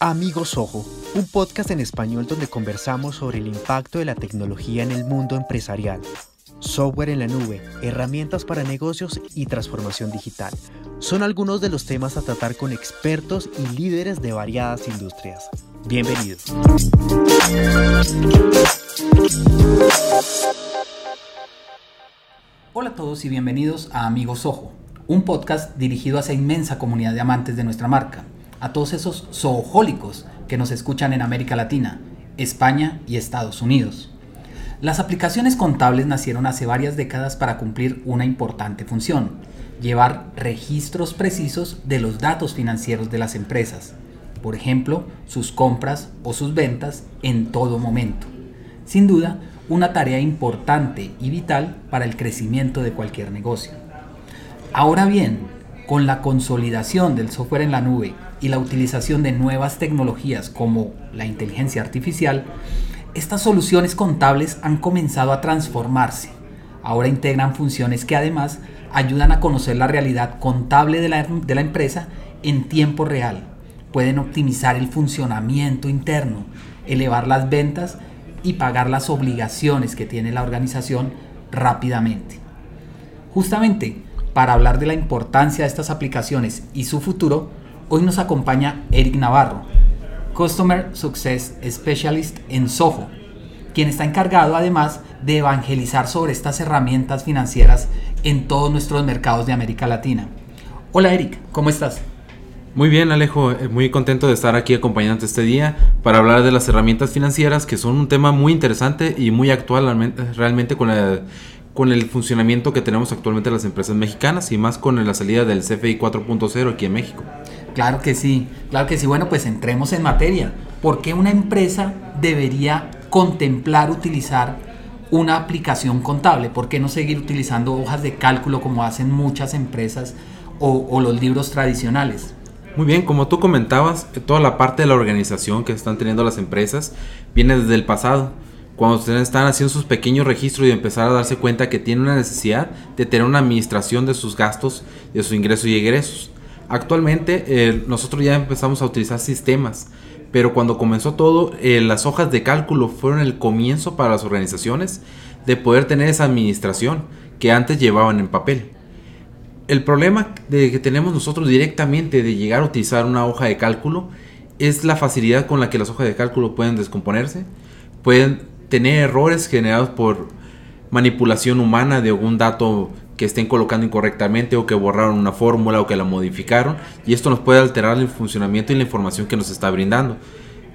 Amigos Ojo, un podcast en español donde conversamos sobre el impacto de la tecnología en el mundo empresarial, software en la nube, herramientas para negocios y transformación digital. Son algunos de los temas a tratar con expertos y líderes de variadas industrias. Bienvenidos. Hola a todos y bienvenidos a Amigos Ojo, un podcast dirigido a esa inmensa comunidad de amantes de nuestra marca a todos esos zoojólicos que nos escuchan en América Latina, España y Estados Unidos. Las aplicaciones contables nacieron hace varias décadas para cumplir una importante función, llevar registros precisos de los datos financieros de las empresas, por ejemplo, sus compras o sus ventas en todo momento. Sin duda, una tarea importante y vital para el crecimiento de cualquier negocio. Ahora bien, con la consolidación del software en la nube y la utilización de nuevas tecnologías como la inteligencia artificial, estas soluciones contables han comenzado a transformarse. Ahora integran funciones que además ayudan a conocer la realidad contable de la, de la empresa en tiempo real. Pueden optimizar el funcionamiento interno, elevar las ventas y pagar las obligaciones que tiene la organización rápidamente. Justamente para hablar de la importancia de estas aplicaciones y su futuro, Hoy nos acompaña Eric Navarro, Customer Success Specialist en Soho, quien está encargado además de evangelizar sobre estas herramientas financieras en todos nuestros mercados de América Latina. Hola Eric, ¿cómo estás? Muy bien Alejo, eh, muy contento de estar aquí acompañándote este día para hablar de las herramientas financieras que son un tema muy interesante y muy actual realmente con con el funcionamiento que tenemos actualmente las empresas mexicanas y más con la salida del CFI 4.0 aquí en México. Claro que sí, claro que sí. Bueno, pues entremos en materia. ¿Por qué una empresa debería contemplar utilizar una aplicación contable? ¿Por qué no seguir utilizando hojas de cálculo como hacen muchas empresas o, los libros tradicionales? Muy bien, como tú comentabas, toda la parte de la organización que están teniendo las empresas viene desde el pasado cuando ustedes están haciendo sus pequeños registros y empezar a darse cuenta que tienen una necesidad de tener una administración de sus gastos, de sus ingresos y egresos. Actualmente eh, nosotros ya empezamos a utilizar sistemas, pero cuando comenzó todo, eh, las hojas de cálculo fueron el comienzo para las organizaciones de poder tener esa administración que antes llevaban en papel. El problema de que tenemos nosotros directamente de llegar a utilizar una hoja de cálculo es la facilidad con la que las hojas de cálculo pueden descomponerse, pueden tener errores generados por manipulación humana de algún dato que estén colocando incorrectamente o que borraron una fórmula o que la modificaron y esto nos puede alterar el funcionamiento y la información que nos está brindando.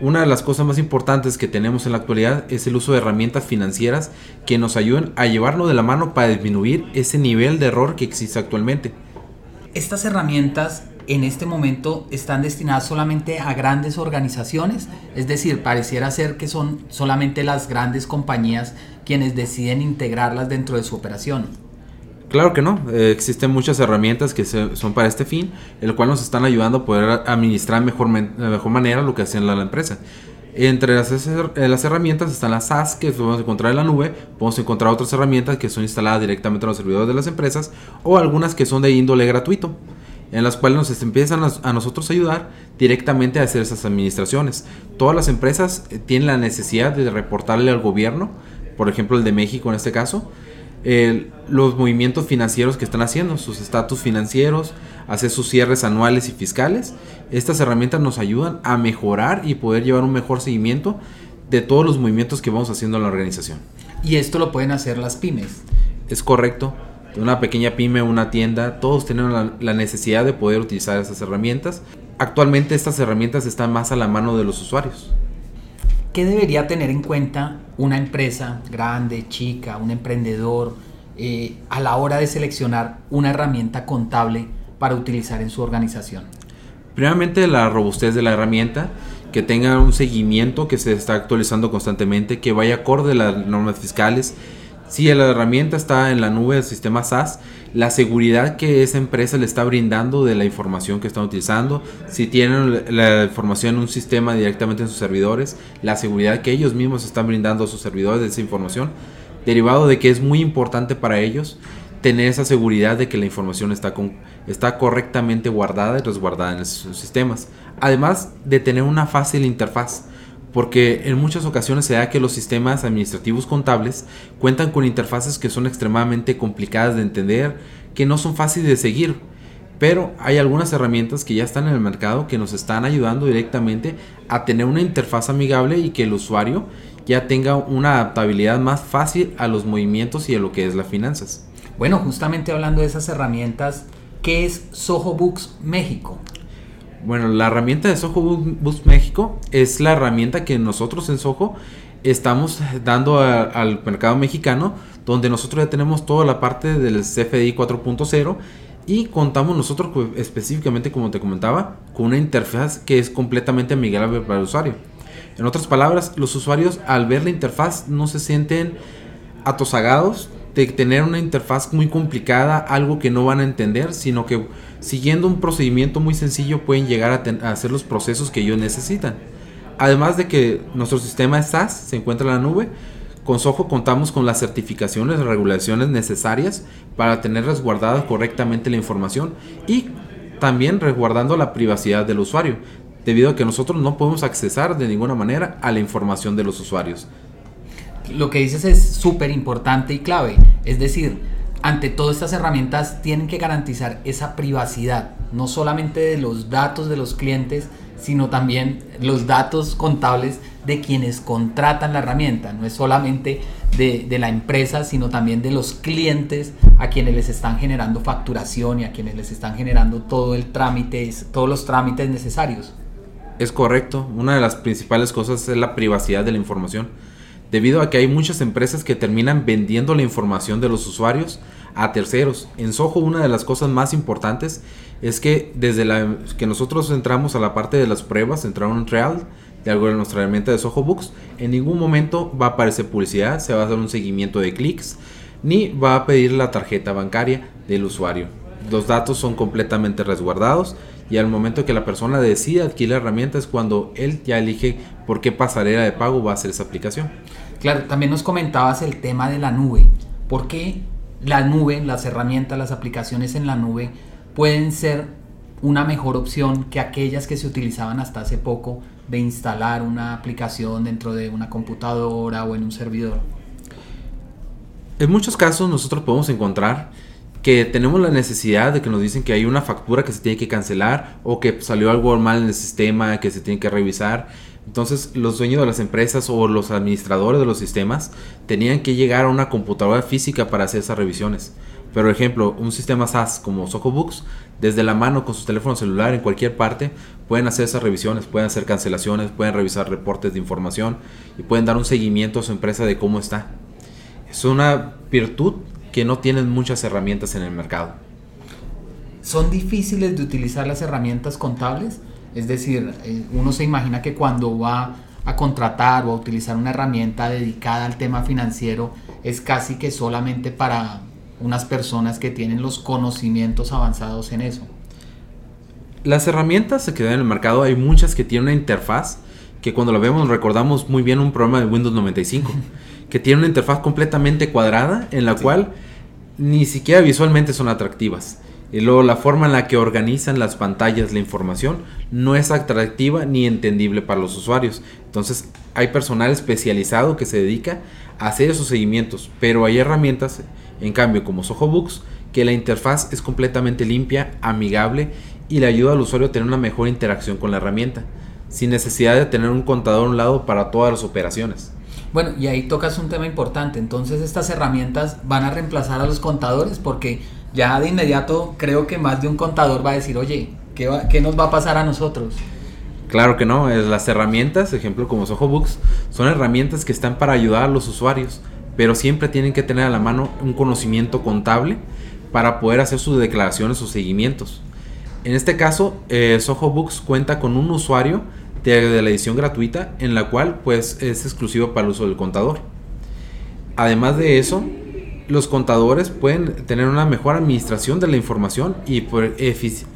Una de las cosas más importantes que tenemos en la actualidad es el uso de herramientas financieras que nos ayuden a llevarlo de la mano para disminuir ese nivel de error que existe actualmente. Estas herramientas en este momento están destinadas solamente a grandes organizaciones, es decir, pareciera ser que son solamente las grandes compañías quienes deciden integrarlas dentro de su operación. Claro que no, eh, existen muchas herramientas que son para este fin, el cual nos están ayudando a poder administrar mejor, de mejor manera lo que hace la, la empresa. Entre las, eh, las, herramientas están las SaaS que podemos encontrar en la nube, podemos encontrar otras herramientas que son instaladas directamente en los servidores de las empresas o algunas que son de índole gratuito en las cuales nos empiezan a, nosotros ayudar directamente a hacer esas administraciones. Todas las empresas eh, tienen la necesidad de reportarle al gobierno, por ejemplo el de México en este caso, los movimientos financieros que están haciendo, sus estatus financieros, hacer sus cierres anuales y fiscales. Estas herramientas nos ayudan a mejorar y poder llevar un mejor seguimiento de todos los movimientos que vamos haciendo en la organización. Y esto lo pueden hacer las pymes. Es correcto una pequeña pyme, una tienda, todos tienen la, necesidad de poder utilizar esas herramientas. Actualmente estas herramientas están más a la mano de los usuarios. ¿Qué debería tener en cuenta una empresa grande, chica, un emprendedor, eh, a la hora de seleccionar una herramienta contable para utilizar en su organización? Primeramente la robustez de la herramienta, que tenga un seguimiento que se está actualizando constantemente, que vaya acorde a las normas fiscales, si la herramienta está en la nube del sistema SaaS, la seguridad que esa empresa le está brindando de la información que están utilizando, si tienen la información en un sistema directamente en sus servidores, la seguridad que ellos mismos están brindando a sus servidores de esa información, derivado de que es muy importante para ellos tener esa seguridad de que la información está, con, está correctamente guardada y resguardada en sus sistemas. Además de tener una fácil interfaz, porque en muchas ocasiones se da que los sistemas administrativos contables cuentan con interfaces que son extremadamente complicadas de entender, que no son fáciles de seguir. Pero hay algunas herramientas que ya están en el mercado que nos están ayudando directamente a tener una interfaz amigable y que el usuario ya tenga una adaptabilidad más fácil a los movimientos y a lo que es las finanzas. Bueno, justamente hablando de esas herramientas, ¿qué es Soho Books México? Bueno, la herramienta de Soho Books México es la herramienta que nosotros en Soho estamos dando al mercado mexicano, donde nosotros ya tenemos toda la parte del CFDI 4.0 y contamos nosotros específicamente, como te comentaba, con una interfaz que es completamente amigable para el usuario. En otras palabras, los usuarios al ver la interfaz no se sienten atosagados de tener una interfaz muy complicada, algo que no van a entender, sino que siguiendo un procedimiento muy sencillo pueden llegar a, hacer los procesos que ellos necesitan. Además de que nuestro sistema SaaS se encuentra en la nube, con Soho contamos con las certificaciones y regulaciones necesarias para tener resguardada correctamente la información y también resguardando la privacidad del usuario, debido a que nosotros no podemos accesar de ninguna manera a la información de los usuarios lo que dices es súper importante y clave. Es decir, ante todas estas herramientas tienen que garantizar esa privacidad, no solamente de los datos de los clientes, sino también los datos contables de quienes contratan la herramienta. No es solamente de, de, la empresa, sino también de los clientes a quienes les están generando facturación y a quienes les están generando todo el trámite, todos los trámites necesarios. Es correcto. Una de las principales cosas es la privacidad de la información debido a que hay muchas empresas que terminan vendiendo la información de los usuarios a terceros. En Soho una de las cosas más importantes es que desde la, que nosotros entramos a la parte de las pruebas, entraron en trial de algo de nuestra herramienta de Soho Books, en ningún momento va a aparecer publicidad, se va a hacer un seguimiento de clics, ni va a pedir la tarjeta bancaria del usuario. Los datos son completamente resguardados y al momento que la persona decide adquirir la herramienta es cuando él ya elige por qué pasarela de pago va a hacer esa aplicación. Claro, también nos comentabas el tema de la nube. ¿Por qué la nube, las herramientas, las aplicaciones en la nube pueden ser una mejor opción que aquellas que se utilizaban hasta hace poco de instalar una aplicación dentro de una computadora o en un servidor? En muchos casos nosotros podemos encontrar que tenemos la necesidad de que nos dicen que hay una factura que se tiene que cancelar o que salió algo mal en el sistema que se tiene que revisar entonces los dueños de las empresas o los administradores de los sistemas tenían que llegar a una computadora física para hacer esas revisiones. Pero, ejemplo, un sistema SaaS como Books, desde la mano con su teléfono celular en cualquier parte, pueden hacer esas revisiones, pueden hacer cancelaciones, pueden revisar reportes de información y pueden dar un seguimiento a su empresa de cómo está. Es una virtud que no tienen muchas herramientas en el mercado. ¿Son difíciles de utilizar las herramientas contables? Es decir, eh, uno se imagina que cuando va a contratar o a utilizar una herramienta dedicada al tema financiero es casi que solamente para unas personas que tienen los conocimientos avanzados en eso. Las herramientas que dan en el mercado hay muchas que tienen una interfaz que cuando la vemos recordamos muy bien un programa de Windows 95 que tiene una interfaz completamente cuadrada en la cual ni siquiera visualmente son atractivas. Y luego la forma en la que organizan las pantallas la información no es atractiva ni entendible para los usuarios. Entonces hay personal especializado que se dedica a hacer esos seguimientos, pero hay herramientas, en cambio como Soho Books, que la interfaz es completamente limpia, amigable y le ayuda al usuario a tener una mejor interacción con la herramienta, sin necesidad de tener un contador a un lado para todas las operaciones. Bueno, y ahí tocas un tema importante. Entonces estas herramientas van a reemplazar a los contadores porque ya de inmediato creo que más de un contador va a decir, oye, ¿qué, qué nos va a pasar a nosotros? Claro que no, las herramientas, ejemplo como Soho Books, son herramientas que están para ayudar a los usuarios, pero siempre tienen que tener a la mano un conocimiento contable para poder hacer sus declaraciones o seguimientos. En este caso, eh, cuenta con un usuario de, la edición gratuita en la cual pues es exclusivo para el uso del contador. Además de eso, los contadores pueden tener una mejor administración de la información y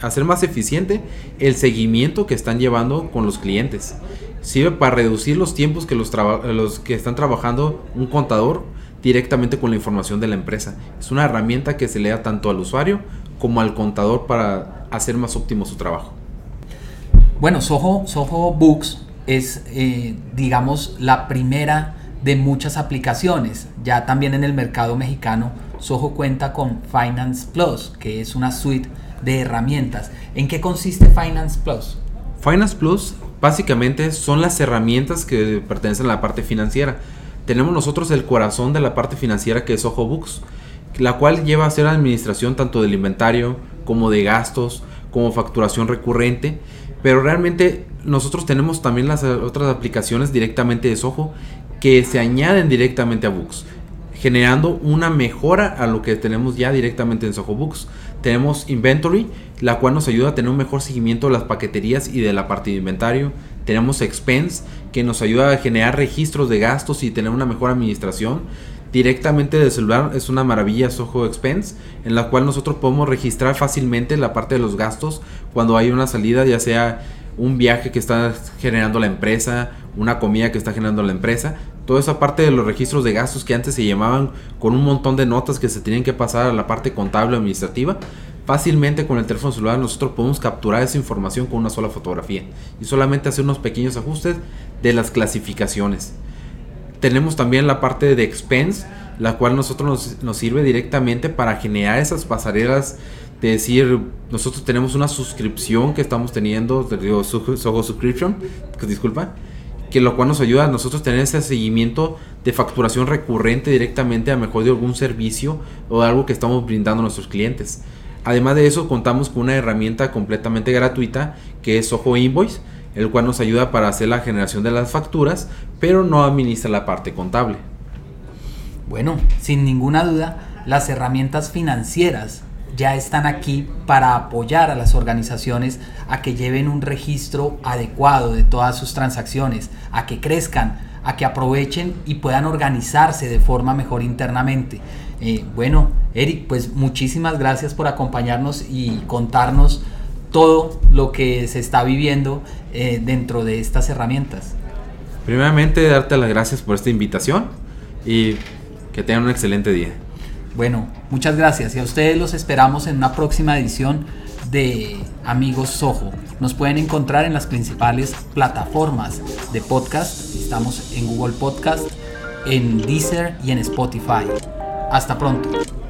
hacer más eficiente el seguimiento que están llevando con los clientes. Sirve para reducir los tiempos que los, los que están trabajando un contador directamente con la información de la empresa. Es una herramienta que se le da tanto al usuario como al contador para hacer más óptimo su trabajo. Bueno, Soho, Soho Books es, eh, digamos, la primera de muchas aplicaciones. Ya también en el mercado mexicano, Soho cuenta con Finance Plus, que es una suite de herramientas. ¿En qué consiste Finance Plus? Finance Plus básicamente son las herramientas que pertenecen a la parte financiera. Tenemos nosotros el corazón de la parte financiera que es Soho Books, la cual lleva a hacer administración tanto del inventario como de gastos, como facturación recurrente pero realmente nosotros tenemos también las otras aplicaciones directamente de Soho que se añaden directamente a Books, generando una mejora a lo que tenemos ya directamente en Soho Books. Tenemos Inventory, la cual nos ayuda a tener un mejor seguimiento de las paqueterías y de la parte de inventario. Tenemos Expense, que nos ayuda a generar registros de gastos y tener una mejor administración directamente del celular es una maravilla Soho Expense en la cual nosotros podemos registrar fácilmente la parte de los gastos cuando hay una salida ya sea un viaje que está generando la empresa una comida que está generando la empresa. Toda esa parte de los registros de gastos que antes se llamaban con un montón de notas que se tenían que pasar a la parte contable administrativa fácilmente con el teléfono celular nosotros podemos capturar esa información con una sola fotografía y solamente hacer unos pequeños ajustes de las clasificaciones tenemos también la parte de expense, la cual nosotros nos, sirve directamente para generar esas pasarelas de decir, nosotros tenemos una suscripción que estamos teniendo, digo, Soho Subscription, que disculpa, que lo cual nos ayuda a nosotros tener ese seguimiento de facturación recurrente directamente a mejor de algún servicio o algo que estamos brindando a nuestros clientes. Además de eso, contamos con una herramienta completamente gratuita que es Soho Invoice, el cual nos ayuda para hacer la generación de las facturas, pero no administra la parte contable. Bueno, sin ninguna duda, las herramientas financieras ya están aquí para apoyar a las organizaciones a que lleven un registro adecuado de todas sus transacciones, a que crezcan, a que aprovechen y puedan organizarse de forma mejor internamente. Eh, bueno, Eric, pues muchísimas gracias por acompañarnos y contarnos todo lo que se está viviendo eh, dentro de estas herramientas. Primeramente, darte las gracias por esta invitación y que tengan un excelente día. Bueno, muchas gracias y a ustedes los esperamos en una próxima edición de Amigos Soho. Nos pueden encontrar en las principales plataformas de podcast. Estamos en Google Podcast, en Deezer y en Spotify. Hasta pronto.